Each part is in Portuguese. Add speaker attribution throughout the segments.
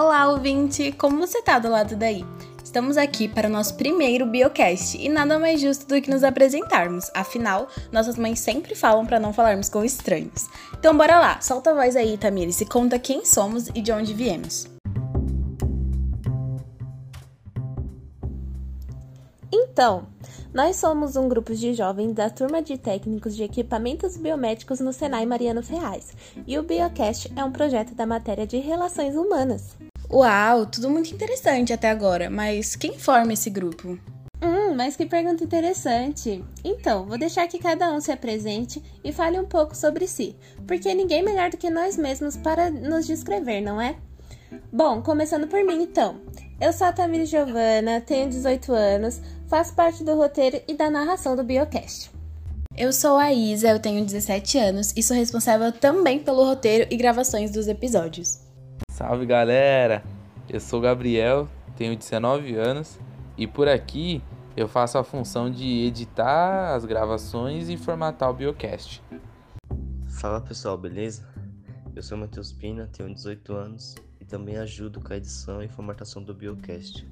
Speaker 1: Olá, ouvinte! Como você tá do lado daí? Estamos aqui para o nosso primeiro Biocast e nada mais justo do que nos apresentarmos. Afinal, nossas mães sempre falam para não falarmos com estranhos. Então bora lá, solta a voz aí, Tamires, e conta quem somos e de onde viemos.
Speaker 2: Então, nós somos um grupo de jovens da turma de técnicos de equipamentos biomédicos no Senai Mariano Ferraz, e o Biocast é um projeto da matéria de relações humanas.
Speaker 1: Uau, tudo muito interessante até agora, mas quem forma esse grupo?
Speaker 2: Hum, mas que pergunta interessante. Então, vou deixar que cada um se apresente e fale um pouco sobre si, porque ninguém melhor do que nós mesmos para nos descrever, não é? Bom, começando por mim então. Eu sou a Tamir Giovana, tenho 18 anos, faço parte do roteiro e da narração do Biocast.
Speaker 1: Eu sou a Isa, eu tenho 17 anos e sou responsável também pelo roteiro e gravações dos episódios.
Speaker 3: Salve galera! Eu sou o Gabriel, tenho 19 anos e por aqui eu faço a função de editar as gravações e formatar o Biocast.
Speaker 4: Fala pessoal, beleza? Eu sou o Matheus Pina, tenho 18 anos também ajudo com a edição e formatação do Biocast.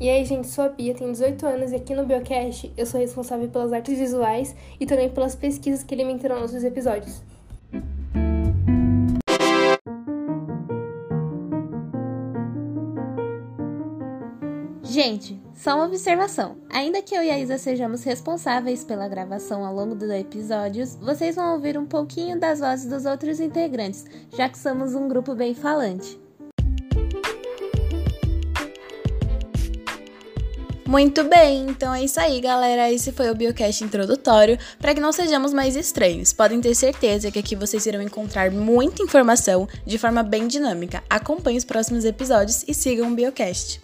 Speaker 5: E aí, gente, sou a Bia, tenho 18 anos e aqui no Biocast eu sou responsável pelas artes visuais e também pelas pesquisas que alimentarão nossos episódios.
Speaker 2: Gente, só uma observação. Ainda que eu e a Isa sejamos responsáveis pela gravação ao longo dos episódios, vocês vão ouvir um pouquinho das vozes dos outros integrantes, já que somos um grupo bem falante.
Speaker 1: Muito bem, então é isso aí, galera. Esse foi o Biocast introdutório para que não sejamos mais estranhos. Podem ter certeza que aqui vocês irão encontrar muita informação de forma bem dinâmica. Acompanhe os próximos episódios e sigam o Biocast.